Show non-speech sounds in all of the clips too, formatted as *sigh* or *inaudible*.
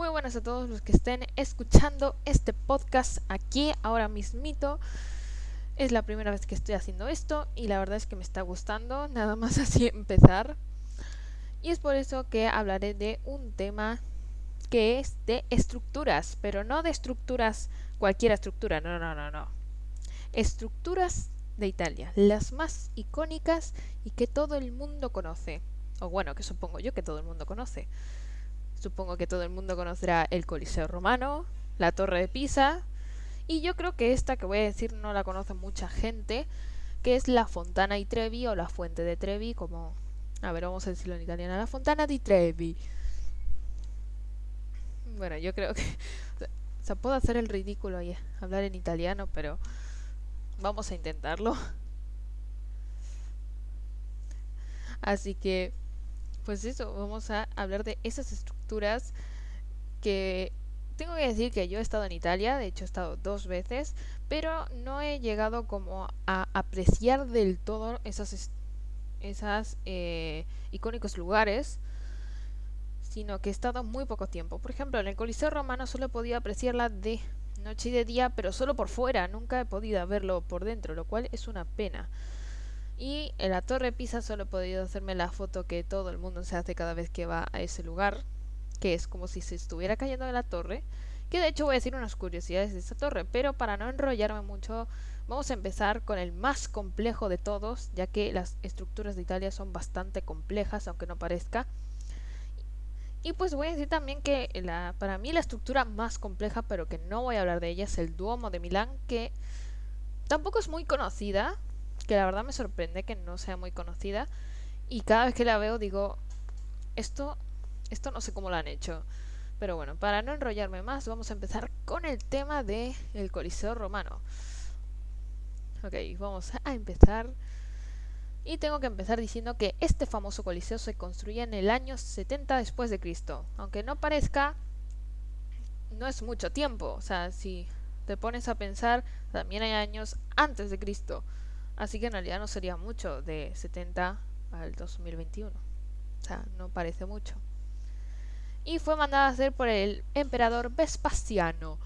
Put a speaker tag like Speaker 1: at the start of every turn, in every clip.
Speaker 1: Muy buenas a todos los que estén escuchando este podcast aquí ahora mismito. Es la primera vez que estoy haciendo esto y la verdad es que me está gustando, nada más *laughs* así empezar. Y es por eso que hablaré de un tema que es de estructuras, pero no de estructuras, cualquier estructura, no, no, no, no. Estructuras de Italia, las más icónicas y que todo el mundo conoce. O bueno, que supongo yo que todo el mundo conoce. Supongo que todo el mundo conocerá el Coliseo Romano, la Torre de Pisa, y yo creo que esta que voy a decir no la conoce mucha gente, que es la Fontana di Trevi o la Fuente de Trevi, como... A ver, vamos a decirlo en italiano, la Fontana di Trevi. Bueno, yo creo que... *laughs* O sea, puedo hacer el ridículo y hablar en italiano, pero vamos a intentarlo. *laughs* Así que pues eso, vamos a hablar de esas estructuras que tengo que decir que yo he estado en Italia, de hecho he estado dos veces, pero no he llegado como a apreciar del todo esas, esas eh, icónicos lugares, sino que he estado muy poco tiempo. Por ejemplo, en el Coliseo Romano solo he podido apreciarla de noche y de día, pero solo por fuera, nunca he podido verlo por dentro, lo cual es una pena. Y en la Torre Pisa solo he podido hacerme la foto que todo el mundo se hace cada vez que va a ese lugar, que es como si se estuviera cayendo de la torre. Que de hecho voy a decir unas curiosidades de esa torre, pero para no enrollarme mucho, vamos a empezar con el más complejo de todos, ya que las estructuras de Italia son bastante complejas, aunque no parezca. Y pues voy a decir también que la, para mí la estructura más compleja, pero que no voy a hablar de ella, es el Duomo de Milán, que tampoco es muy conocida, que la verdad me sorprende que no sea muy conocida. Y cada vez que la veo digo, esto, esto no sé cómo lo han hecho. Pero bueno, para no enrollarme más, vamos a empezar con el tema del el Coliseo Romano. Ok, vamos a empezar. Y tengo que empezar diciendo que este famoso coliseo se construye en el año 70 después de Cristo. Aunque no parezca, no es mucho tiempo. O sea, si te pones a pensar, también hay años antes de Cristo. Así que en realidad no sería mucho de 70 al 2021. O sea, no parece mucho. Y fue mandada a hacer por el emperador Vespasiano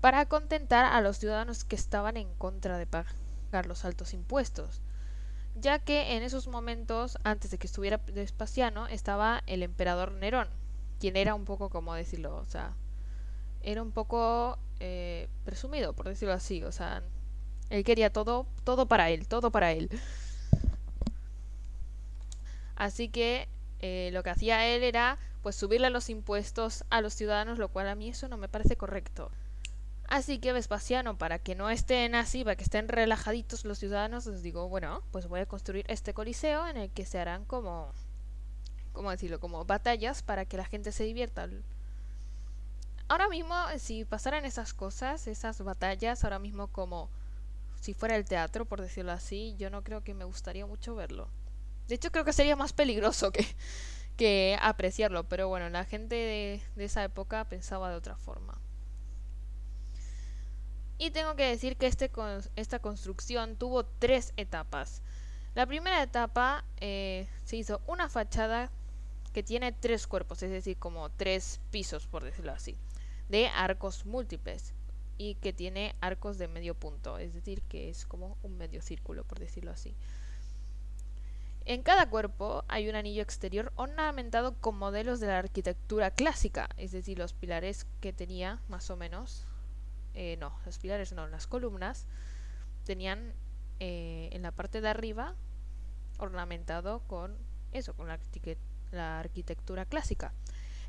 Speaker 1: para contentar a los ciudadanos que estaban en contra de pagar los altos impuestos. Ya que en esos momentos, antes de que estuviera Vespasiano, estaba el emperador Nerón, quien era un poco, como decirlo, o sea, era un poco eh, presumido, por decirlo así, o sea, él quería todo, todo para él, todo para él. Así que eh, lo que hacía él era pues subirle los impuestos a los ciudadanos, lo cual a mí eso no me parece correcto. Así que Vespasiano, para que no estén así, para que estén relajaditos los ciudadanos, les digo, bueno, pues voy a construir este coliseo en el que se harán como, ¿cómo decirlo? Como batallas para que la gente se divierta. Ahora mismo, si pasaran esas cosas, esas batallas, ahora mismo como si fuera el teatro, por decirlo así, yo no creo que me gustaría mucho verlo. De hecho, creo que sería más peligroso que, que apreciarlo, pero bueno, la gente de, esa época pensaba de otra forma. Y tengo que decir que este, esta construcción tuvo tres etapas. La primera etapa eh, se hizo una fachada que tiene tres cuerpos, es decir, como tres pisos, por decirlo así, de arcos múltiples y que tiene arcos de medio punto, es decir, que es como un medio círculo, por decirlo así. En cada cuerpo hay un anillo exterior ornamentado con modelos de la arquitectura clásica, es decir, los pilares que tenía, más o menos, eh, no, los pilares no, las columnas, tenían eh, en la parte de arriba ornamentado con eso, con la, la arquitectura clásica.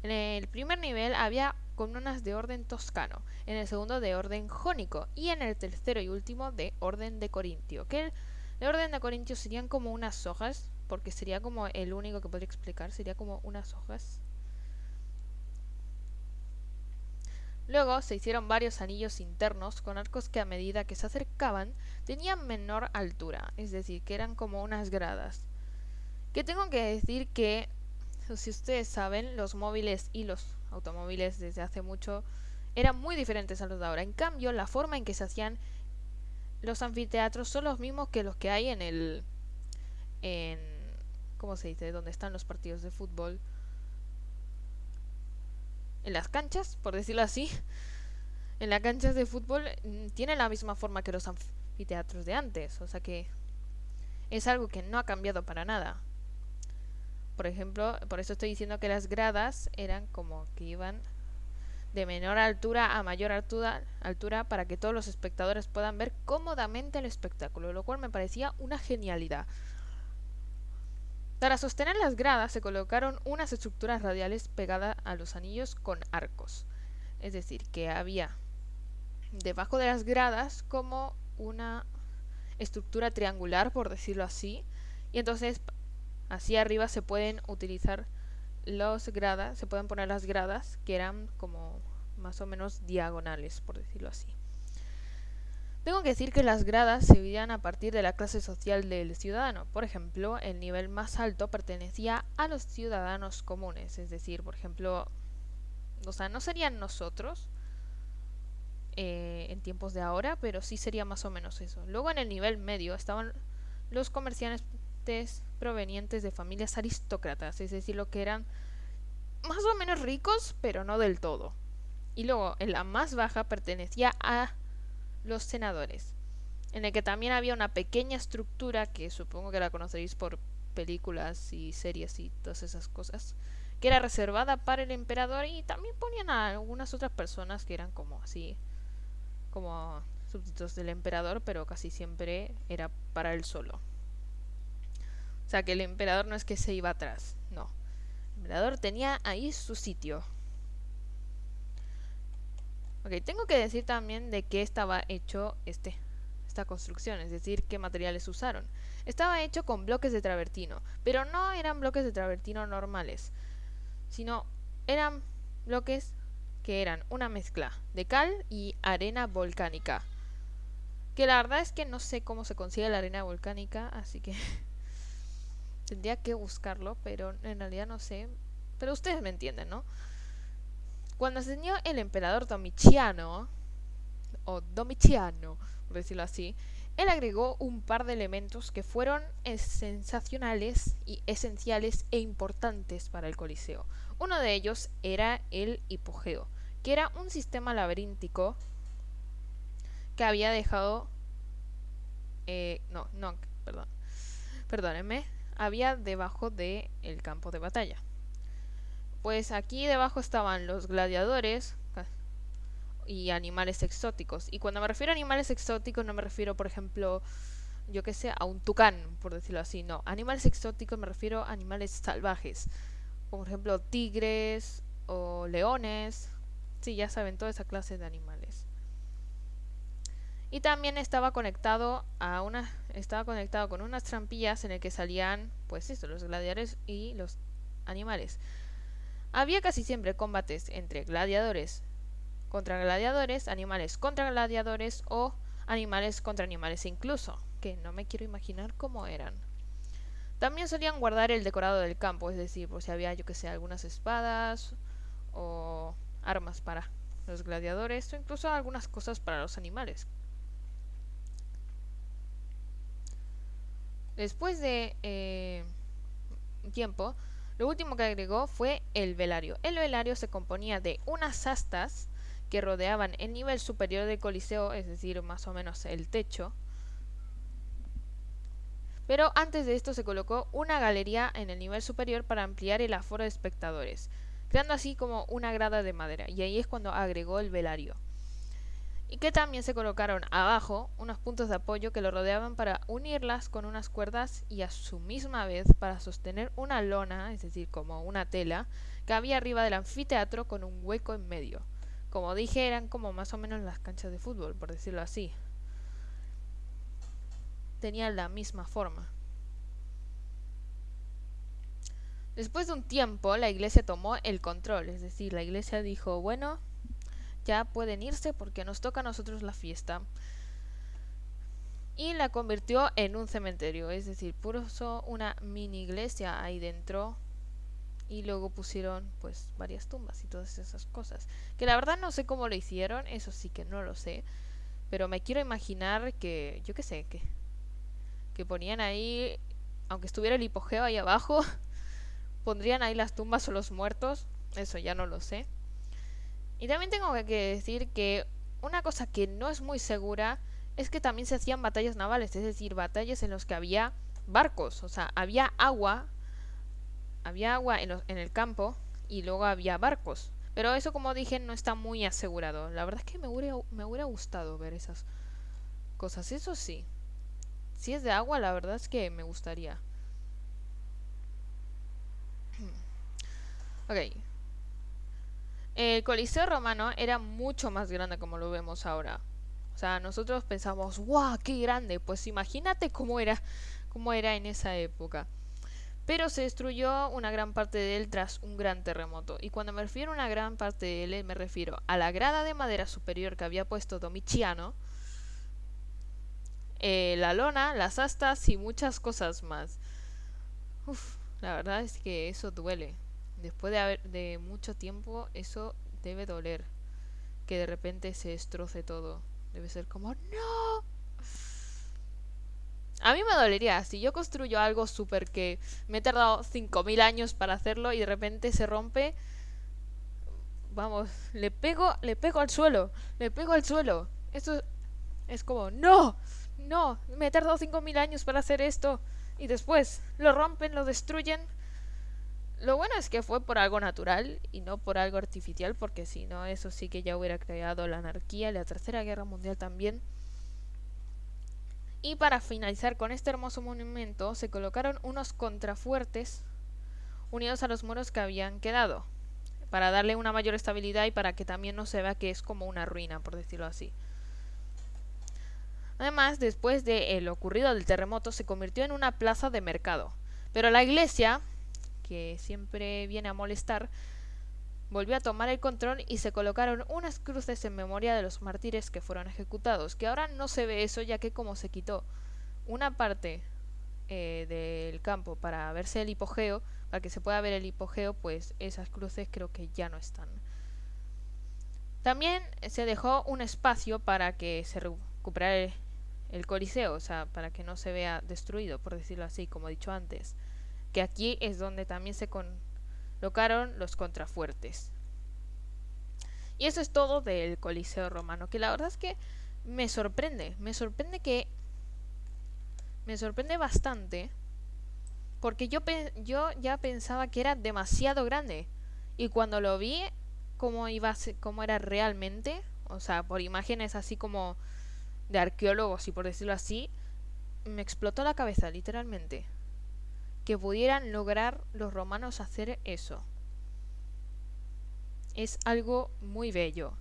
Speaker 1: En el primer nivel había columnas de orden toscano, en el segundo de orden jónico y en el tercero y último de orden de corintio. Que el de orden de corintio serían como unas hojas, porque sería como el único que podría explicar, sería como unas hojas. Luego se hicieron varios anillos internos con arcos que a medida que se acercaban tenían menor altura, es decir, que eran como unas gradas. Que tengo que decir que, si ustedes saben, los móviles y los automóviles desde hace mucho eran muy diferentes a los de ahora. En cambio, la forma en que se hacían los anfiteatros son los mismos que los que hay en el en ¿cómo se dice? donde están los partidos de fútbol. en las canchas, por decirlo así, *laughs* en las canchas de fútbol mm, tienen la misma forma que los anfiteatros de antes, o sea que es algo que no ha cambiado para nada. Por ejemplo, por eso estoy diciendo que las gradas eran como que iban de menor altura a mayor altura, altura para que todos los espectadores puedan ver cómodamente el espectáculo, lo cual me parecía una genialidad. Para sostener las gradas se colocaron unas estructuras radiales pegadas a los anillos con arcos. Es decir, que había debajo de las gradas como una estructura triangular, por decirlo así. Y entonces, así arriba se pueden utilizar los gradas, se pueden poner las gradas que eran como más o menos diagonales, por decirlo así. Tengo que decir que las gradas se dividían a partir de la clase social del ciudadano. Por ejemplo, el nivel más alto pertenecía a los ciudadanos comunes, es decir, por ejemplo, o sea, no serían nosotros eh, en tiempos de ahora, pero sí sería más o menos eso. Luego en el nivel medio estaban los comerciantes provenientes de familias aristócratas, es decir, lo que eran más o menos ricos, pero no del todo. Y luego en la más baja pertenecía a los senadores, en el que también había una pequeña estructura que supongo que la conoceréis por películas y series y todas esas cosas, que era reservada para el emperador y también ponían a algunas otras personas que eran como así, como súbditos del emperador, pero casi siempre era para él solo. O sea que el emperador no es que se iba atrás, no. El emperador tenía ahí su sitio. Ok, tengo que decir también de qué estaba hecho este, esta construcción, es decir, qué materiales usaron. Estaba hecho con bloques de travertino, pero no eran bloques de travertino normales, sino eran bloques que eran una mezcla de cal y arena volcánica. Que la verdad es que no sé cómo se consigue la arena volcánica, así que *laughs* tendría que buscarlo, pero en realidad no sé. Pero ustedes me entienden, ¿no? Cuando ascendió el emperador Domiciano, o Domiciano, por decirlo así, él agregó un par de elementos que fueron sensacionales y esenciales e importantes para el Coliseo. Uno de ellos era el hipogeo, que era un sistema laberíntico que había dejado... Eh, no, no, perdón. Perdónenme. Había debajo del el campo de batalla pues aquí debajo estaban los gladiadores y animales exóticos. Y cuando me refiero a animales exóticos no me refiero, por ejemplo, yo que sé, a un tucán, por decirlo así, no. Animales exóticos me refiero a animales salvajes, como por ejemplo tigres o leones. Sí, ya saben, toda esa clase de animales. Y también estaba conectado a una estaba conectado con unas trampillas en el que salían pues eso, los gladiadores y los animales. Había casi siempre combates entre gladiadores contra gladiadores, animales contra gladiadores o animales contra animales incluso, que no me quiero imaginar cómo eran. También solían guardar el decorado del campo, es decir, por si había, yo que sé, algunas espadas o armas para los gladiadores o incluso algunas cosas para los animales. Después de eh, tiempo, lo último que agregó fue el velario. El velario se componía de unas astas que rodeaban el nivel superior del coliseo, es decir, más o menos el techo. Pero antes de esto se colocó una galería en el nivel superior para ampliar el aforo de espectadores, creando así como una grada de madera, y ahí es cuando agregó el velario y que también se colocaron abajo unos puntos de apoyo que lo rodeaban para unirlas con unas cuerdas y a su misma vez para sostener una lona, es decir, como una tela, que había arriba del anfiteatro con un hueco en medio. Como dije, eran como más o menos las canchas de fútbol, por decirlo así. Tenían la misma forma. Después de un tiempo, la iglesia tomó el control, es decir, la iglesia dijo, bueno, ya pueden irse porque nos toca a nosotros la fiesta. Y la convirtió en un cementerio, es decir, puso una mini iglesia ahí dentro y luego pusieron pues varias tumbas y todas esas cosas. Que la verdad no sé cómo lo hicieron, eso sí que no lo sé, pero me quiero imaginar que, yo qué sé, que, que ponían ahí, aunque estuviera el hipogeo ahí abajo, *laughs* pondrían ahí las tumbas o los muertos, eso ya no lo sé. Y también tengo que decir que una cosa que no es muy segura es que también se hacían batallas navales, es decir, batallas en las que había barcos, o sea, había agua, había agua en, en el campo y luego había barcos. Pero eso, como dije, no está muy asegurado. La verdad es que me hubiera, me hubiera gustado ver esas cosas. Eso sí. Si es de agua, la verdad es que me gustaría. *clears throat* ok. El Coliseo romano era mucho más grande como lo vemos ahora. O sea, nosotros pensamos, ¡guau! ¡Qué grande! Pues imagínate cómo era, cómo era en esa época pero se destruyó una gran parte de él tras un gran terremoto. Y cuando me refiero a una gran parte de él, me refiero a la grada de madera superior que había puesto Domiciano, eh, la lona, las astas y muchas cosas más. Uf, la verdad es que eso duele. Después de, haber, de mucho tiempo, eso debe doler. Que de repente se destroce todo. Debe ser como, ¡No! A mí me dolería si yo construyo algo súper que me he tardado 5.000 años para hacerlo y de repente se rompe. Vamos, le pego, le pego al suelo, le pego al suelo. Esto es como, no, no, me he tardado 5.000 años para hacer esto. Y después lo rompen, lo destruyen. Lo bueno es que fue por algo natural y no por algo artificial, porque si no, eso sí que ya hubiera creado la anarquía la Tercera Guerra Mundial también. Y para finalizar con este hermoso monumento se colocaron unos contrafuertes unidos a los muros que habían quedado, para darle una mayor estabilidad y para que también no se vea que es como una ruina, por decirlo así. Además, después de lo ocurrido del terremoto, se convirtió en una plaza de mercado. Pero la iglesia, que siempre viene a molestar, volvió a tomar el control y se colocaron unas cruces en memoria de los mártires que fueron ejecutados, que ahora no se ve eso ya que como se quitó una parte eh, del campo para verse el hipogeo, para que se pueda ver el hipogeo, pues esas cruces creo que ya no están. También se dejó un espacio para que se recuperara el, el coliseo, o sea, para que no se vea destruido, por decirlo así, como he dicho antes. Que aquí es donde también se con Locaron los contrafuertes. Y eso es todo del Coliseo romano, que la verdad es que me sorprende, me sorprende que me sorprende bastante porque yo yo ya pensaba que era demasiado grande y cuando lo vi como iba cómo era realmente, o sea, por imágenes así como de arqueólogos y por decirlo así, me explotó la cabeza literalmente que pudieran lograr los romanos hacer eso. Es algo muy bello.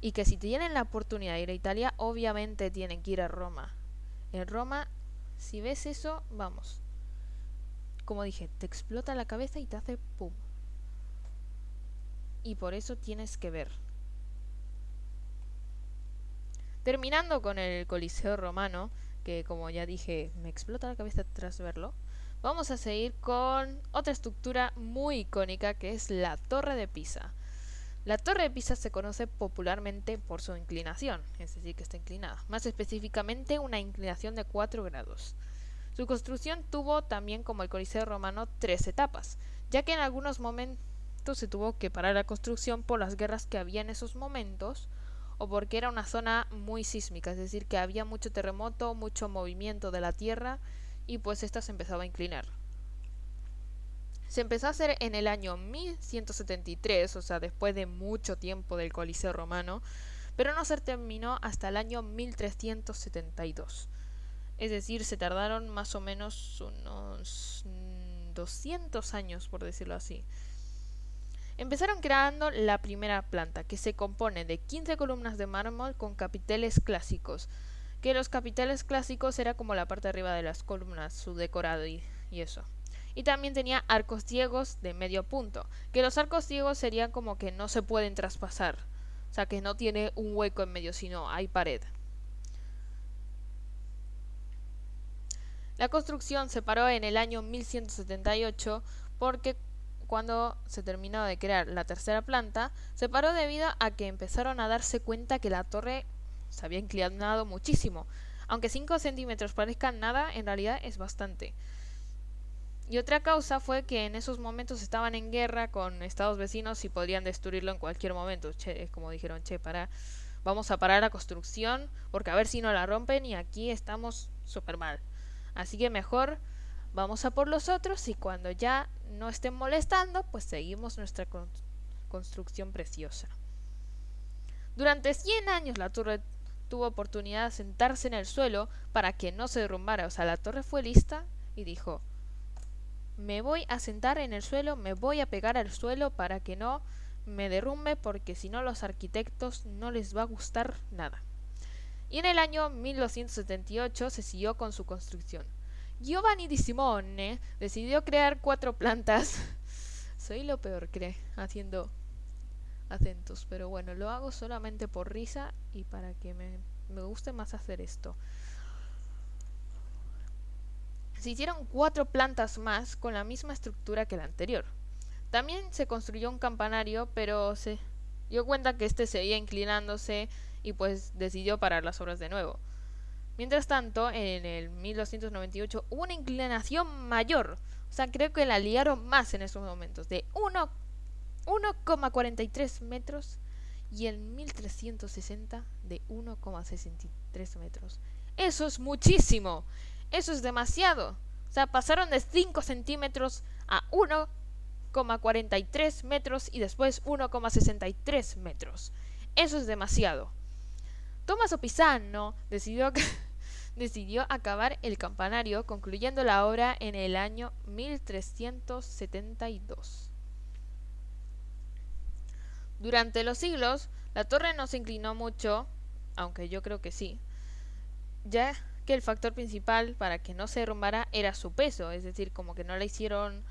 Speaker 1: Y que si tienen la oportunidad de ir a Italia, obviamente tienen que ir a Roma. En Roma, si ves eso, vamos. Como dije, te explota la cabeza y te hace pum. Y por eso tienes que ver. Terminando con el Coliseo romano, que como ya dije, me explota la cabeza tras verlo. Vamos a seguir con otra estructura muy icónica que es la Torre de Pisa. La Torre de Pisa se conoce popularmente por su inclinación, es decir, que está inclinada, más específicamente una inclinación de 4 grados. Su construcción tuvo también como el Coliseo romano tres etapas, ya que en algunos momentos se tuvo que parar la construcción por las guerras que había en esos momentos o porque era una zona muy sísmica, es decir, que había mucho terremoto, mucho movimiento de la tierra y pues esta se empezaba a inclinar. Se empezó a hacer en el año 1173, o sea, después de mucho tiempo del Coliseo romano, pero no se terminó hasta el año 1372. Es decir, se tardaron más o menos unos 200 años, por decirlo así. Empezaron creando la primera planta, que se compone de 15 columnas de mármol con capiteles clásicos, que los capiteles clásicos era como la parte de arriba de las columnas, su decorado y, eso. Y también tenía arcos ciegos de medio punto, que los arcos ciegos serían como que no se pueden traspasar, o sea que no tiene un hueco en medio, sino hay pared. La construcción se paró en el año 1178 porque cuando se terminó de crear la tercera planta, se paró debido a que empezaron a darse cuenta que la torre se había inclinado muchísimo. Aunque 5 centímetros parezcan nada, en realidad es bastante. Y otra causa fue que en esos momentos estaban en guerra con estados vecinos y podrían destruirlo en cualquier momento. Che, como dijeron, che, para, vamos a parar la construcción porque a ver si no la rompen y aquí estamos súper mal. Así que mejor vamos a por los otros y cuando ya no estén molestando, pues seguimos nuestra construcción preciosa. Durante 100 años la torre tuvo oportunidad de sentarse en el suelo para que no se derrumbara. O sea, la torre fue lista y dijo, me voy a sentar en el suelo, me voy a pegar al suelo para que no me derrumbe porque si no los arquitectos no les va a gustar nada. Y en el año 1278 se siguió con su construcción. Giovanni di Simone decidió crear cuatro plantas. *laughs* Soy lo peor, cree, haciendo acentos, pero bueno, lo hago solamente por risa y para que me, me guste más hacer esto. Se hicieron cuatro plantas más con la misma estructura que la anterior. También se construyó un campanario, pero se dio cuenta que este seguía inclinándose y pues decidió parar las obras de nuevo. Mientras tanto, en el 1298 hubo una inclinación mayor. O sea, creo que la liaron más en esos momentos, de 1,43 metros y en 1360 de 1,63 metros. Eso es muchísimo. Eso es demasiado. O sea, pasaron de 5 centímetros a 1,43 metros y después 1,63 metros. Eso es demasiado. Tommaso Pisano decidió, *laughs* decidió acabar el campanario, concluyendo la obra en el año 1372. Durante los siglos, la torre no se inclinó mucho, aunque yo creo que sí, ya que el factor principal para que no se derrumbara era su peso, es decir, como que no la hicieron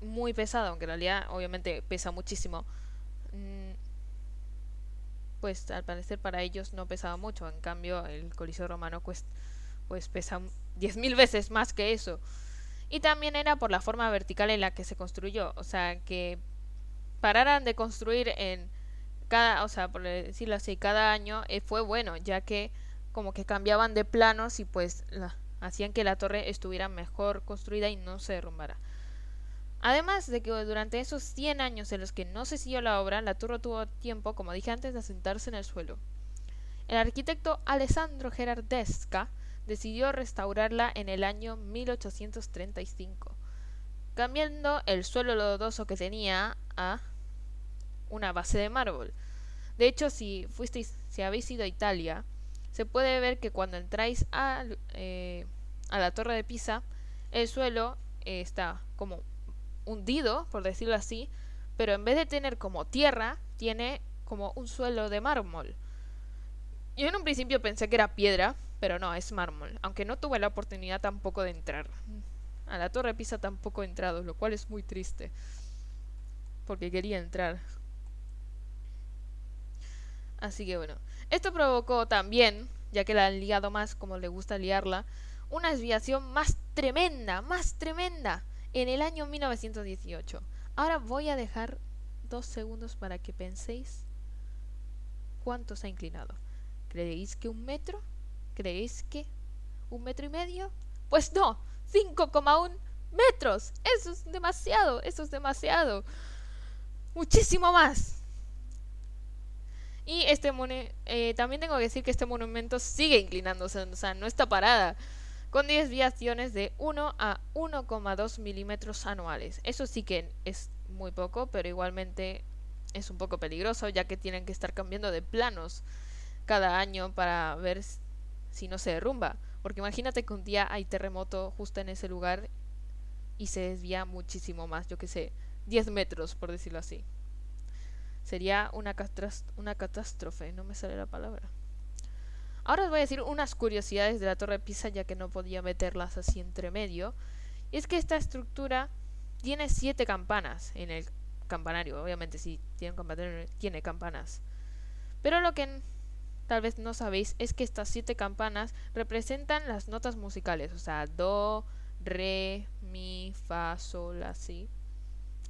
Speaker 1: muy pesada, aunque en realidad obviamente pesa muchísimo. Mm, pues al parecer para ellos no pesaba mucho, en cambio el Coliseo Romano pues, pues pesa 10.000 veces más que eso. Y también era por la forma vertical en la que se construyó, o sea, que pararan de construir en cada, o sea, por decirlo así, cada año eh, fue bueno, ya que como que cambiaban de planos y pues hacían que la torre estuviera mejor construida y no se derrumbara. Además de que durante esos 100 años en los que no se siguió la obra, la torre tuvo tiempo, como dije antes, de asentarse en el suelo. El arquitecto Alessandro Gerardesca decidió restaurarla en el año 1835, cambiando el suelo lodoso que tenía a una base de mármol. De hecho, si fuisteis, si habéis ido a Italia, se puede ver que cuando entráis a, eh, a la torre de Pisa, el suelo eh, está como hundido, por decirlo así, pero en vez de tener como tierra, tiene como un suelo de mármol. Yo en un principio pensé que era piedra, pero no, es mármol, aunque no tuve la oportunidad tampoco de entrar. A la Torre Pisa tampoco he entrado, lo cual es muy triste, porque quería entrar. Así que bueno, esto provocó también, ya que la han liado más como le gusta liarla, una desviación más tremenda, más tremenda en el año 1918. Ahora voy a dejar dos segundos para que penséis cuánto se ha inclinado. ¿Creéis que un metro? ¿Creéis que un metro y medio? Pues no, 5,1 metros. Eso es demasiado, eso es demasiado. Muchísimo más. Y este eh, también tengo que decir que este monumento sigue inclinándose, o sea, no está parada con desviaciones de 1 a 1,2 milímetros anuales. Eso sí que es muy poco, pero igualmente es un poco peligroso ya que tienen que estar cambiando de planos cada año para ver si no se derrumba. Porque imagínate que un día hay terremoto justo en ese lugar y se desvía muchísimo más, yo que sé, 10 metros por decirlo así. Sería una, una catástrofe, no me sale la palabra. Ahora os voy a decir unas curiosidades de la Torre de Pisa, ya que no podía meterlas así entre medio. Es que esta estructura tiene siete campanas en el campanario. Obviamente, si tiene un campanario, tiene campanas. Pero lo que tal vez no sabéis es que estas siete campanas representan las notas musicales. O sea, do, re, mi, fa, sol, así.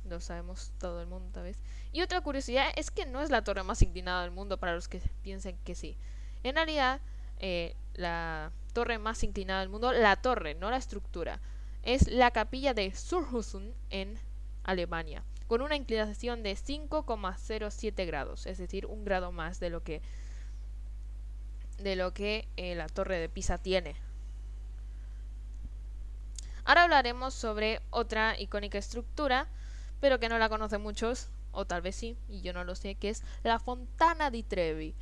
Speaker 1: Lo sabemos todo el mundo, tal vez. Y otra curiosidad es que no es la torre más inclinada del mundo para los que piensen que sí. En realidad, eh, la torre más inclinada del mundo, la torre, no la estructura, es la capilla de Surhusun en Alemania, con una inclinación de 5,07 grados, es decir, un grado más de lo que de lo que eh, la torre de Pisa tiene. Ahora hablaremos sobre otra icónica estructura, pero que no la conocen muchos, o tal vez sí, y yo no lo sé, que es la Fontana di Trevi,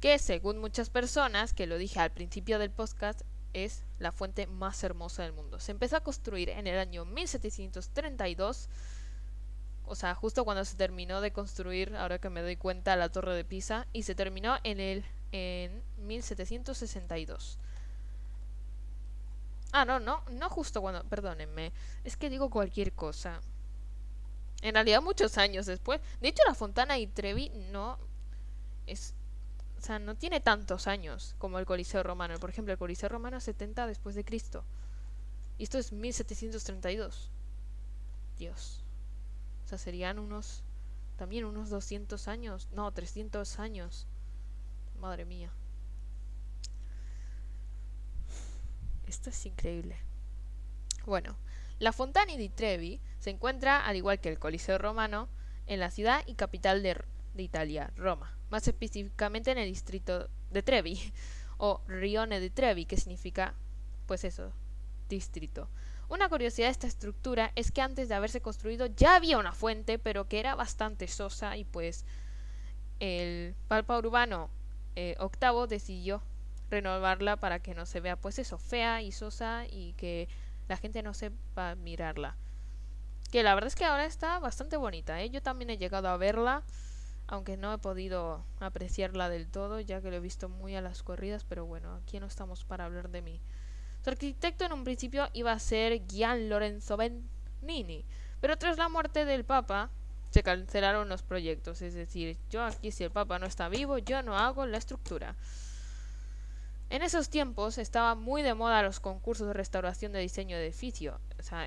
Speaker 1: que según muchas personas, que lo dije al principio del podcast, es la fuente más hermosa del mundo. Se empezó a construir en el año 1732, o sea, justo cuando se terminó de construir, ahora que me doy cuenta, la torre de Pisa, y se terminó en el en 1762. Ah, no, no, no justo cuando, perdónenme, es que digo cualquier cosa. En realidad muchos años después. De hecho, la Fontana y Trevi no es o sea, no tiene tantos años como el Coliseo Romano. Por ejemplo, el Coliseo Romano es 70 después de Cristo. Y esto es 1732. Dios. O sea, serían unos también unos 200 años, no, 300 años. Madre mía. Esto es increíble. Bueno, la Fontana di Trevi se encuentra, al igual que el Coliseo Romano, en la ciudad y capital de, de Italia, Roma, más específicamente en el distrito de Trevi, *laughs* o Rione di Trevi, que significa, pues eso, distrito. Una curiosidad de esta estructura es que antes de haberse construido ya había una fuente, pero que era bastante sosa y pues el Papa Urbano eh, octavo decidió renovarla para que no se vea pues eso, fea y sosa y que la gente no sepa mirarla. Que la verdad es que ahora está bastante bonita, ¿eh? Yo también he llegado a verla, aunque no he podido apreciarla del todo, ya que lo he visto muy a las corridas, pero bueno, aquí no estamos para hablar de mí. Su arquitecto en un principio iba a ser Gian Lorenzo Bernini, pero tras la muerte del Papa se cancelaron los proyectos, es decir, yo aquí si el Papa no está vivo, yo no hago la estructura. En esos tiempos estaba muy de moda los concursos de restauración de diseño de edificio.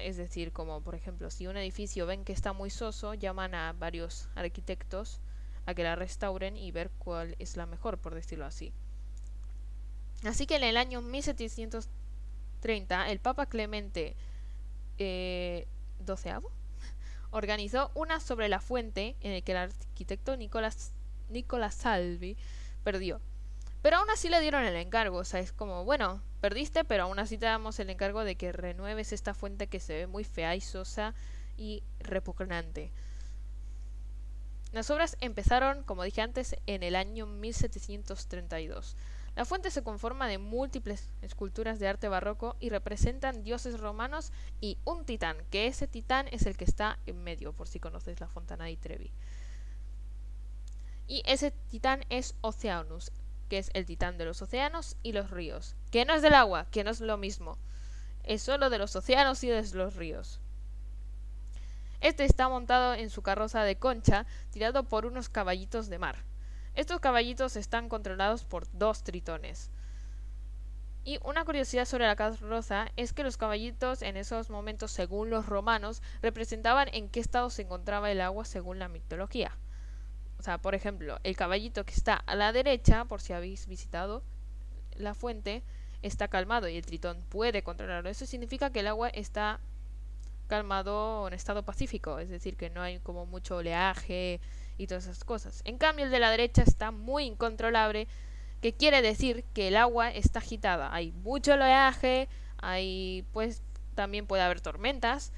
Speaker 1: Es decir, como por ejemplo, si un edificio ven que está muy soso, llaman a varios arquitectos a que la restauren y ver cuál es la mejor, por decirlo así. Así que en el año 1730, el Papa Clemente eh, XII organizó una sobre la fuente en el que el arquitecto Nicolás, Nicolás Salvi perdió pero aún así le dieron el encargo, o sea, es como, bueno, perdiste, pero aún así te damos el encargo de que renueves esta fuente que se ve muy fea y sosa y repugnante. Las obras empezaron, como dije antes, en el año 1732. La fuente se conforma de múltiples esculturas de arte barroco y representan dioses romanos y un titán, que ese titán es el que está en medio, por si conoces la Fontana di Trevi. Y ese titán es Oceanus, que es el titán de los océanos y los ríos, que no es del agua, que no es lo mismo, es solo de los océanos y de los ríos. Este está montado en su carroza de concha, tirado por unos caballitos de mar. Estos caballitos están controlados por dos tritones. Y una curiosidad sobre la carroza es que los caballitos en esos momentos, según los romanos, representaban en qué estado se encontraba el agua según la mitología. O sea, por ejemplo, el caballito que está a la derecha, por si habéis visitado la fuente, está calmado y el tritón puede controlarlo. Eso significa que el agua está calmado en estado pacífico, es decir, que no hay como mucho oleaje y todas esas cosas. En cambio, el de la derecha está muy incontrolable, que quiere decir que el agua está agitada. Hay mucho oleaje, hay pues también puede haber tormentas.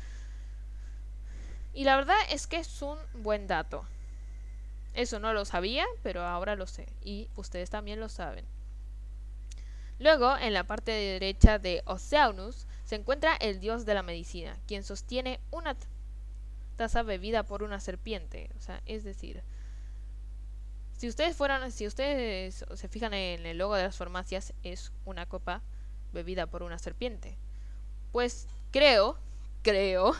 Speaker 1: Y la verdad es que es un buen dato. Eso no lo sabía, pero ahora lo sé. Y ustedes también lo saben. Luego, en la parte derecha de Oceanus, se encuentra el dios de la medicina, quien sostiene una taza bebida por una serpiente. O sea, es decir, si ustedes fueran, si ustedes se fijan en el logo de las farmacias, es una copa bebida por una serpiente. Pues creo, creo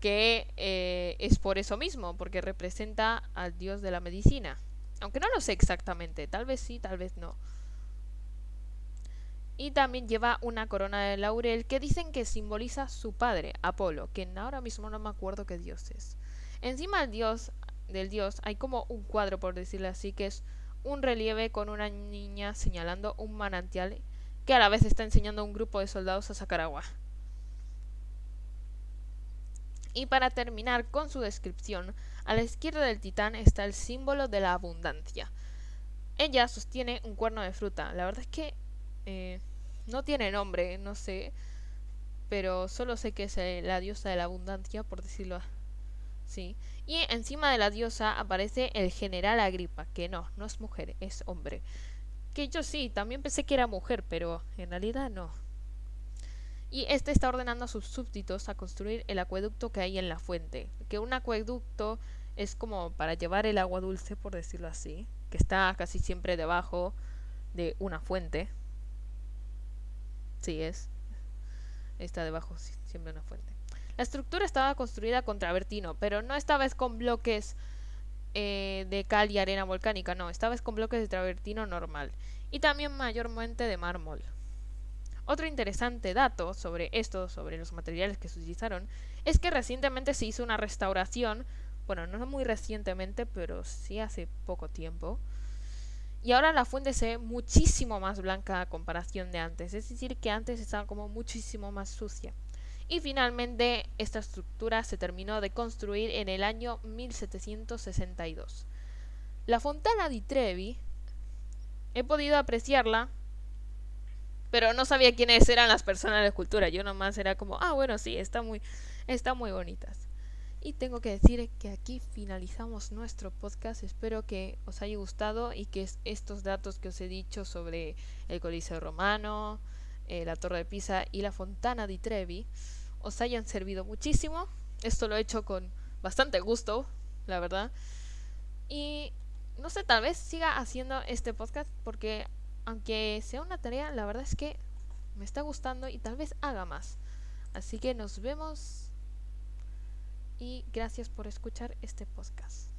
Speaker 1: que eh, es por eso mismo, porque representa al dios de la medicina. Aunque no lo sé exactamente, tal vez sí, tal vez no. Y también lleva una corona de laurel que dicen que simboliza su padre, Apolo, que ahora mismo no me acuerdo qué dios es. Encima del dios, del dios hay como un cuadro, por decirlo así, que es un relieve con una niña señalando un manantial que a la vez está enseñando a un grupo de soldados a sacar agua. Y para terminar con su descripción, a la izquierda del titán está el símbolo de la abundancia. Ella sostiene un cuerno de fruta. La verdad es que eh, no tiene nombre, no sé. Pero solo sé que es eh, la diosa de la abundancia, por decirlo así. Y encima de la diosa aparece el general Agripa, que no, no es mujer, es hombre. Que yo sí, también pensé que era mujer, pero en realidad no y este está ordenando a sus súbditos a construir el acueducto que hay en la fuente. Que un acueducto es como para llevar el agua dulce, por decirlo así, que está casi siempre debajo de una fuente. Sí, es. Está debajo siempre una fuente. La estructura estaba construida con travertino, pero no esta vez con bloques eh, de cal y arena volcánica, no, esta vez con bloques de travertino normal. Y también mayormente de mármol. Otro interesante dato sobre esto, sobre los materiales que se utilizaron, es que recientemente se hizo una restauración, bueno, no muy recientemente, pero sí hace poco tiempo, y ahora la fuente se ve muchísimo más blanca a comparación de antes, es decir, que antes estaba como muchísimo más sucia. Y finalmente esta estructura se terminó de construir en el año 1762. La Fontana di Trevi he podido apreciarla pero no sabía quiénes eran las personas de la escultura. Yo nomás era como, ah, bueno, sí, está muy, está muy bonitas. Y tengo que decir que aquí finalizamos nuestro podcast. Espero que os haya gustado y que estos datos que os he dicho sobre el Coliseo Romano, eh, la Torre de Pisa y la Fontana di Trevi os hayan servido muchísimo. Esto lo he hecho con bastante gusto, la verdad. Y no sé, tal vez siga haciendo este podcast porque aunque sea una tarea, la verdad es que me está gustando y tal vez haga más. Así que nos vemos y gracias por escuchar este podcast.